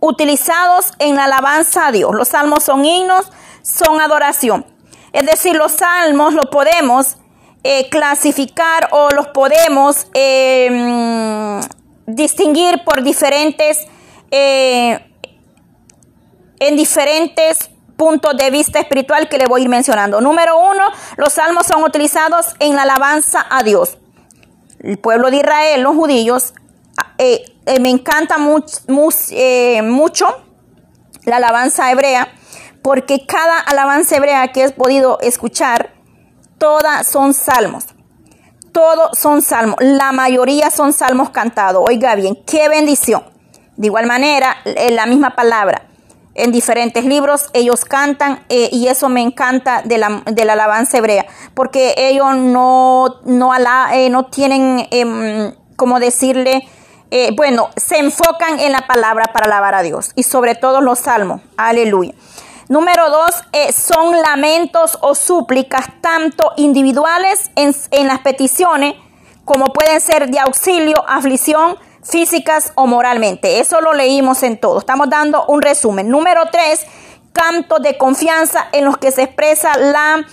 utilizados en la alabanza a Dios. Los salmos son himnos, son adoración. Es decir, los salmos lo podemos eh, clasificar o los podemos em, distinguir por diferentes, eh, en diferentes puntos de vista espiritual que le voy a ir mencionando. Número uno, los salmos son utilizados en la alabanza a Dios. El pueblo de Israel, los judíos, eh, eh, me encanta eh, mucho la alabanza hebrea, porque cada alabanza hebrea que he podido escuchar, todas son salmos. Todos son salmos. La mayoría son salmos cantados. Oiga bien, qué bendición. De igual manera, la misma palabra en diferentes libros, ellos cantan eh, y eso me encanta de la, alabanza hebrea, porque ellos no, no, eh, no tienen, eh, como decirle, eh, bueno, se enfocan en la palabra para alabar a Dios y sobre todo los salmos, aleluya. Número dos, son lamentos o súplicas tanto individuales en, en las peticiones como pueden ser de auxilio, aflicción, físicas o moralmente. Eso lo leímos en todo. Estamos dando un resumen. Número tres, cantos de confianza en los que se expresa la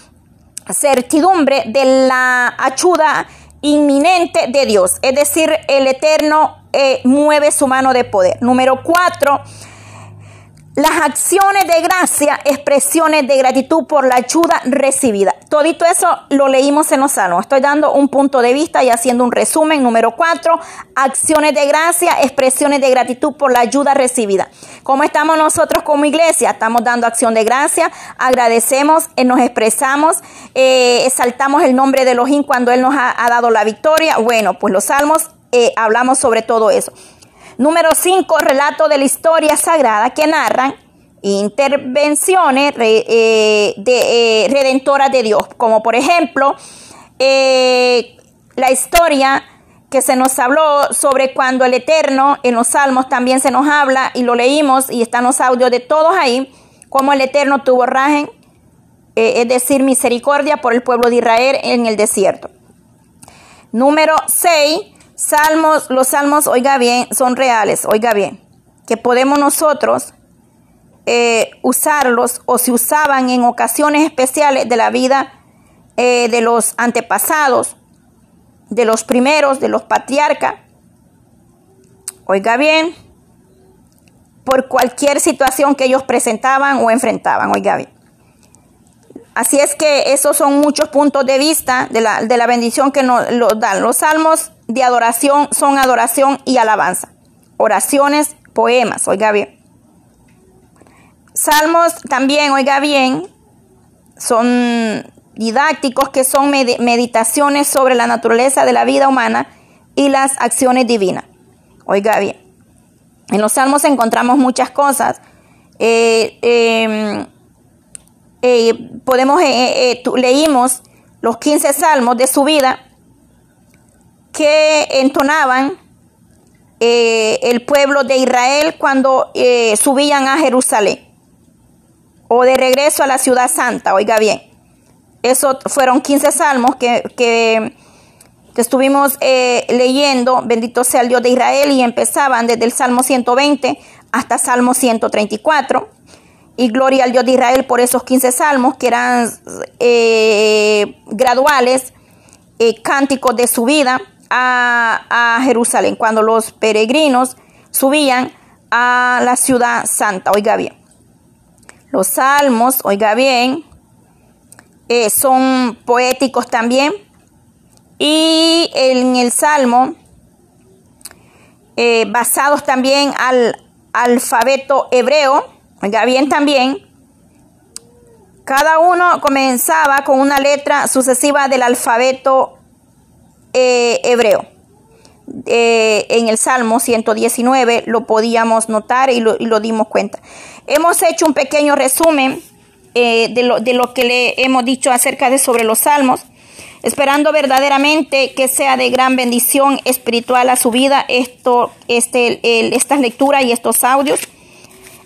certidumbre de la ayuda inminente de Dios. Es decir, el Eterno eh, mueve su mano de poder. Número cuatro, las acciones de gracia, expresiones de gratitud por la ayuda recibida. Todito eso lo leímos en los salmos. Estoy dando un punto de vista y haciendo un resumen. Número cuatro, acciones de gracia, expresiones de gratitud por la ayuda recibida. ¿Cómo estamos nosotros como iglesia? Estamos dando acción de gracia, agradecemos, eh, nos expresamos, eh, exaltamos el nombre de Elohim cuando Él nos ha, dado la victoria. Bueno, pues los salmos eh, hablamos sobre todo eso. Número 5, relato de la historia sagrada que narran intervenciones eh, eh, redentoras de Dios, como por ejemplo eh, la historia que se nos habló sobre cuando el Eterno en los Salmos también se nos habla y lo leímos y están los audios de todos ahí, como el Eterno tuvo rajen, es decir, misericordia por el pueblo de Israel en el desierto. Número 6, Salmos, los salmos, oiga bien, son reales, oiga bien, que podemos nosotros eh, usarlos o se usaban en ocasiones especiales de la vida eh, de los antepasados, de los primeros, de los patriarcas. Oiga bien, por cualquier situación que ellos presentaban o enfrentaban, oiga bien. Así es que esos son muchos puntos de vista de la, de la bendición que nos dan. Los salmos de adoración son adoración y alabanza. Oraciones, poemas, oiga bien. Salmos también, oiga bien, son didácticos que son meditaciones sobre la naturaleza de la vida humana y las acciones divinas. Oiga bien, en los salmos encontramos muchas cosas. Eh, em, eh, podemos, eh, leímos los 15 salmos de su vida que entonaban eh, el pueblo de Israel cuando eh, subían a Jerusalén o de regreso a la ciudad santa, oiga bien. Esos fueron 15 salmos que, que, estuvimos eh, leyendo, bendito sea el Dios de Israel, y empezaban desde el Salmo 120 hasta Salmo 134. Y gloria al Dios de Israel por esos 15 salmos que eran graduales, cánticos de su vida a, Jerusalén, cuando los peregrinos subían a la ciudad santa. Oiga bien, los salmos, oiga bien, eh, son poéticos también. Y en el salmo, eh, basados también al alfabeto hebreo, oiga bien también, cada uno comenzaba con una letra sucesiva del alfabeto eh, hebreo. Eh, en el Salmo 119 lo podíamos notar y lo, dimos cuenta. Hemos hecho un pequeño resumen eh, de, lo, de, lo, que le hemos dicho acerca de sobre los salmos, esperando verdaderamente que sea de gran bendición espiritual a su vida esto, este, estas lecturas y estos audios.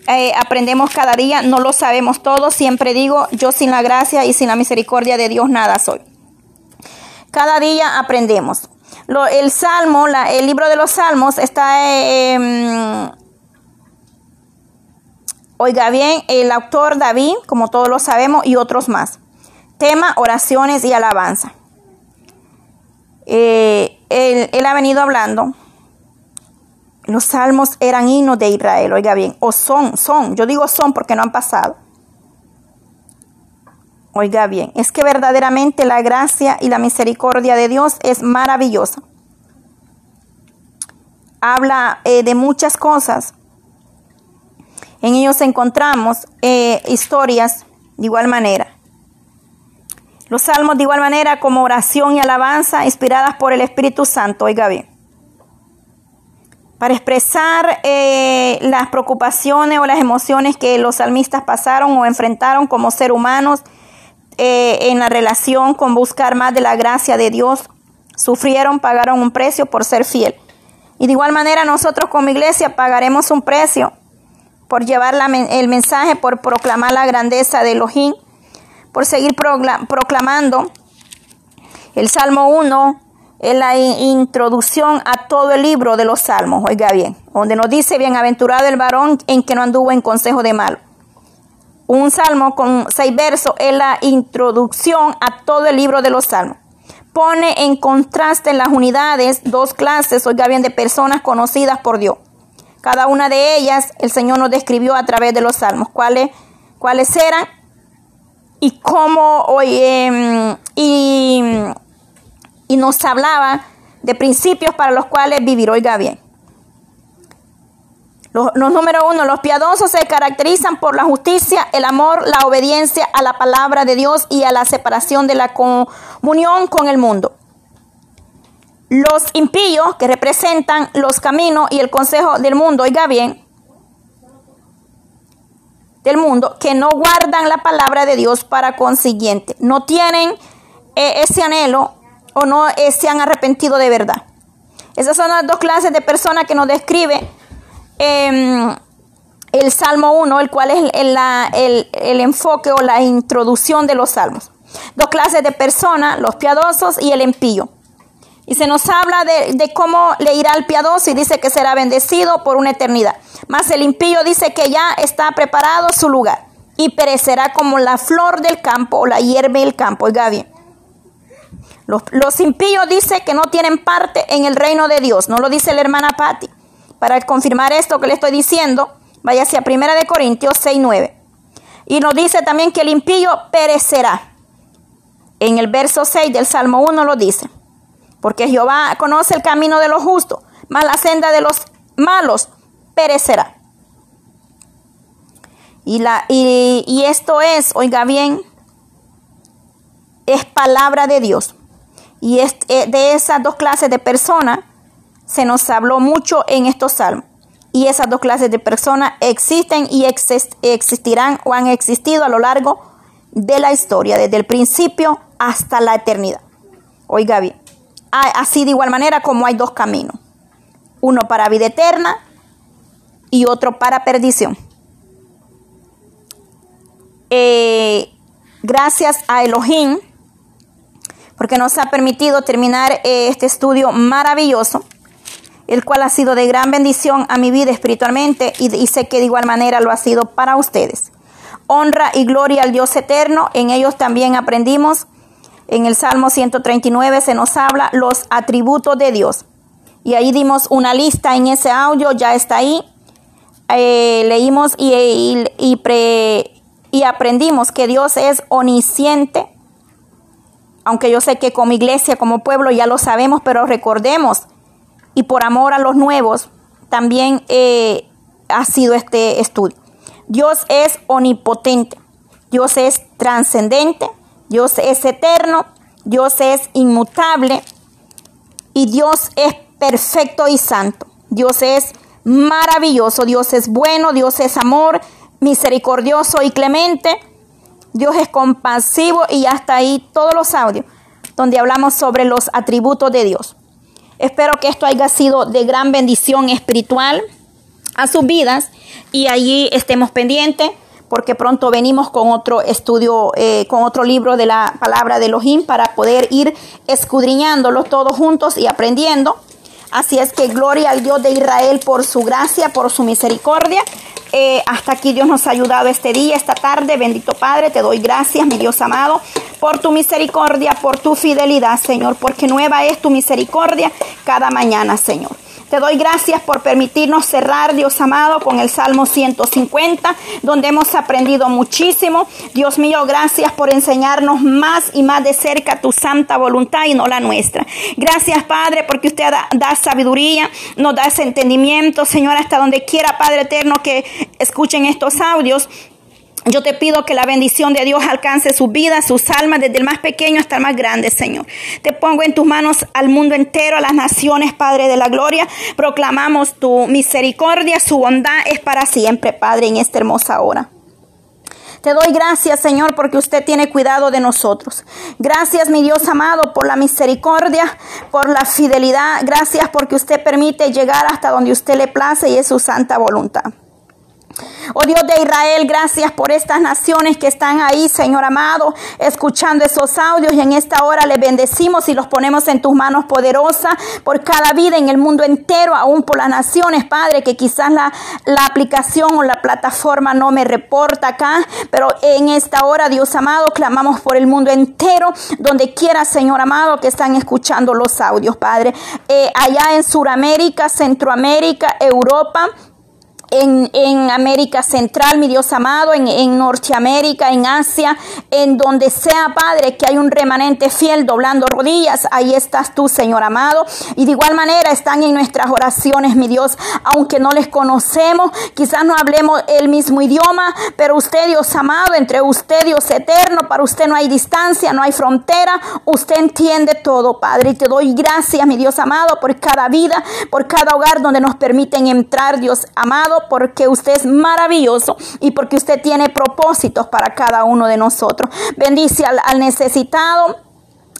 Aprendemos cada día, no lo sabemos todo, siempre digo, yo sin la gracia y sin la misericordia de Dios nada soy. Cada día aprendemos. el Salmo, el libro de los Salmos está... Em, oiga bien, el autor David, como todos lo sabemos, y otros más. Tema, oraciones y alabanza. Eh, él, ha venido hablando. Los salmos eran himnos de Israel, oiga bien, o son, son, yo digo son porque no han pasado. Oiga bien, es que verdaderamente la gracia y la misericordia de Dios es maravillosa. Habla eh, de muchas cosas. En ellos encontramos eh, historias de igual manera. Los salmos de igual manera como oración y alabanza inspiradas por el Espíritu Santo. Oiga bien. Para expresar eh, las preocupaciones o las emociones que los salmistas pasaron o enfrentaron como ser humanos eh, en la relación con buscar más de la gracia de Dios. Sufrieron, pagaron un precio por ser fiel. Y de igual manera nosotros como iglesia pagaremos un precio por llevar el mensaje, por proclamar la grandeza de Elohim, por seguir proclamando el Salmo 1, en la introducción a todo el libro de los Salmos, oiga bien, donde nos dice, bienaventurado el varón en que no anduvo en consejo de mal un salmo con seis versos es la introducción a todo el libro de los salmos. Pone en contraste en las unidades dos clases, oiga bien, de personas conocidas por Dios. Cada una de ellas el Señor nos describió a través de los salmos. ¿Cuáles, cuáles eran? Y cómo, oye, y, y nos hablaba de principios para los cuales vivir. Oiga bien. Los, número uno, los piadosos se caracterizan por la justicia, el amor, la obediencia a la palabra de Dios y a la separación de la comunión con el mundo. Los impíos, que representan los caminos y el consejo del mundo, oiga bien, del mundo, que no guardan la palabra de Dios para consiguiente, no tienen eh, ese anhelo o no eh, se han arrepentido de verdad. Esas son las dos clases de personas que nos describe Em, el Salmo 1, el cual es el, enfoque o la introducción de los salmos. Dos clases de personas, los piadosos y el impío. Y se nos habla de, cómo le irá al piadoso y dice que será bendecido por una eternidad. Mas el impío dice que ya está preparado su lugar y perecerá como la flor del campo o la hierba del campo. Oiga bien. Los, impíos dice que no tienen parte en el reino de Dios. No lo dice la hermana Patti. Para confirmar esto que le estoy diciendo, vaya hacia 1 de Corintios 6, 9. Y nos dice también que el impío perecerá. En el verso 6 del Salmo 1 lo dice. Porque Jehová conoce el camino de los justos, mas la senda de los malos perecerá. Y, la, y esto es, oiga bien, es palabra de Dios. Y eh, de esas dos clases de personas se nos habló mucho en estos salmos. Y esas dos clases de personas existen y existirán o han existido a lo largo de la historia, desde el principio hasta la eternidad. Oiga bien, así de igual manera como hay dos caminos, uno para vida eterna y otro para perdición. Eh, gracias a Elohim, porque nos ha permitido terminar eh, este estudio maravilloso el cual ha sido de gran bendición a mi vida espiritualmente y, sé que de igual manera lo ha sido para ustedes. Honra y gloria al Dios eterno, en ellos también aprendimos. En el Salmo 139 se nos habla los atributos de Dios. Y ahí dimos una lista en ese audio, ya está ahí. Eh, leímos y, aprendimos que Dios es omnisciente. Aunque yo sé que como iglesia, como pueblo ya lo sabemos, pero recordemos y por amor a los nuevos también eh, ha sido este estudio. Dios es omnipotente, Dios es trascendente, Dios es eterno, Dios es inmutable y Dios es perfecto y santo. Dios es maravilloso, Dios es bueno, Dios es amor, misericordioso y clemente. Dios es compasivo y hasta ahí todos los audios donde hablamos sobre los atributos de Dios. Espero que esto haya sido de gran bendición espiritual a sus vidas y allí estemos pendientes porque pronto venimos con otro estudio, eh, con otro libro de la palabra de Elohim para poder ir escudriñándolo todos juntos y aprendiendo. Así es que gloria al Dios de Israel por su gracia, por su misericordia. Eh, hasta aquí Dios nos ha ayudado este día, esta tarde. Bendito Padre, te doy gracias, mi Dios amado, por tu misericordia, por tu fidelidad, Señor, porque nueva es tu misericordia cada mañana, Señor. Te doy gracias por permitirnos cerrar, Dios amado, con el Salmo 150, donde hemos aprendido muchísimo. Dios mío, gracias por enseñarnos más y más de cerca tu santa voluntad y no la nuestra. Gracias, Padre, porque usted da, sabiduría, nos da entendimiento, Señor, hasta donde quiera, Padre eterno, que escuchen estos audios. Yo te pido que la bendición de Dios alcance su vida, sus almas, desde el más pequeño hasta el más grande, Señor. Te pongo en tus manos al mundo entero, a las naciones, Padre de la Gloria. Proclamamos tu misericordia, su bondad es para siempre, Padre, en esta hermosa hora. Te doy gracias, Señor, porque usted tiene cuidado de nosotros. Gracias, mi Dios amado, por la misericordia, por la fidelidad. Gracias porque usted permite llegar hasta donde usted le place y es su santa voluntad. Oh Dios de Israel, gracias por estas naciones que están ahí, Señor amado, escuchando esos audios. Y en esta hora les bendecimos y los ponemos en tus manos poderosas por cada vida en el mundo entero, aún por las naciones, Padre, que quizás la, aplicación o la plataforma no me reporta acá, pero en esta hora, Dios amado, clamamos por el mundo entero, donde quiera, Señor amado, que están escuchando los audios, Padre, eh, allá en Sudamérica, Centroamérica, Europa, en, América Central, mi Dios amado, en, en, Norteamérica, en Asia, en donde sea, Padre, que hay un remanente fiel doblando rodillas, ahí estás tú, Señor amado. Y de igual manera están en nuestras oraciones, mi Dios, aunque no les conocemos, quizás no hablemos el mismo idioma, pero usted, Dios amado, entre usted, Dios eterno, para usted no hay distancia, no hay frontera, usted entiende todo, Padre. Y te doy gracias, mi Dios amado, por cada vida, por cada hogar donde nos permiten entrar, Dios amado porque usted es maravilloso y porque usted tiene propósitos para cada uno de nosotros. Bendice al, necesitado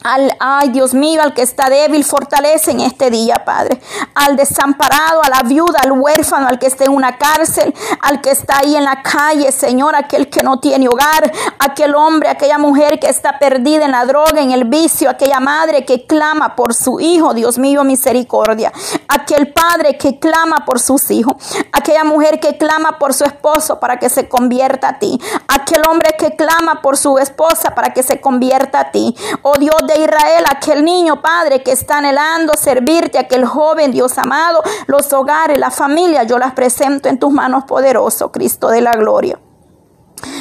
al, ay Dios mío, al que está débil, fortalece en este día, Padre. Al desamparado, a la viuda, al huérfano, al que está en una cárcel, al que está ahí en la calle, Señor, aquel que no tiene hogar, aquel hombre, aquella mujer que está perdida en la droga, en el vicio, aquella madre que clama por su hijo, Dios mío, misericordia. Aquel padre que clama por sus hijos, aquella mujer que clama por su esposo para que se convierta a ti, aquel hombre que clama por su esposa para que se convierta a ti. Oh Dios de Israel, aquel niño, Padre, que está anhelando servirte, aquel joven, Dios amado, los hogares, la familia, yo las presento en tus manos, poderoso, Cristo de la gloria.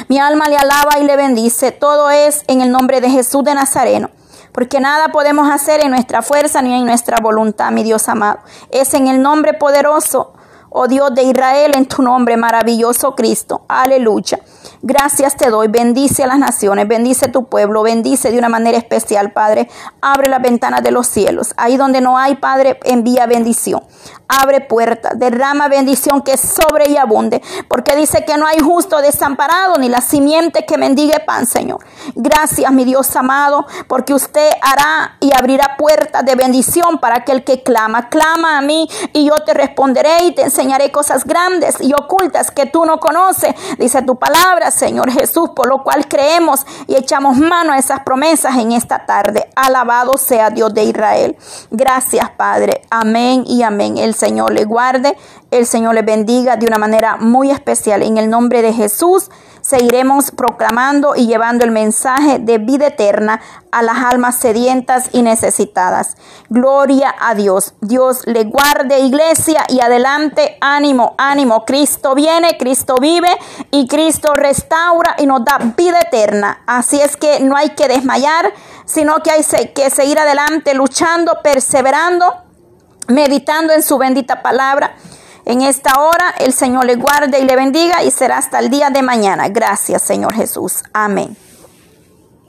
Mi alma le alaba y le bendice. Todo es en el nombre de Jesús de Nazareno. Porque nada podemos hacer en nuestra fuerza ni en nuestra voluntad, mi Dios amado. Es en el nombre poderoso, oh Dios de Israel, en tu nombre maravilloso, Cristo. Aleluya. Gracias te doy. Bendice a las naciones, bendice tu pueblo, bendice de una manera especial, Padre. Abre las ventanas de los cielos. Ahí donde no hay, Padre, envía bendición. Abre puertas, derrama bendición que sobre y abunde, porque dice que no hay justo desamparado ni la simiente que mendigue pan, Señor. Gracias, mi Dios amado, porque usted hará y abrirá puertas de bendición para aquel que clama. Clama a mí y yo te responderé y te enseñaré cosas grandes y ocultas que tú no conoces, dice tu palabra, Señor Jesús, por lo cual creemos y echamos mano a esas promesas en esta tarde. Alabado sea Dios de Israel. Gracias, Padre. Amén y amén. El Señor le guarde, el Señor le bendiga de una manera muy especial. En el nombre de Jesús seguiremos proclamando y llevando el mensaje de vida eterna a las almas sedientas y necesitadas. Gloria a Dios. Dios le guarde iglesia y adelante. Ánimo, ánimo. Cristo viene, Cristo vive y Cristo restaura y nos da vida eterna. Así es que no hay que desmayar, sino que hay que seguir adelante luchando, perseverando, meditando en su bendita palabra en esta hora el Señor le guarde y le bendiga y será hasta el día de mañana. Gracias Señor Jesús. Amén.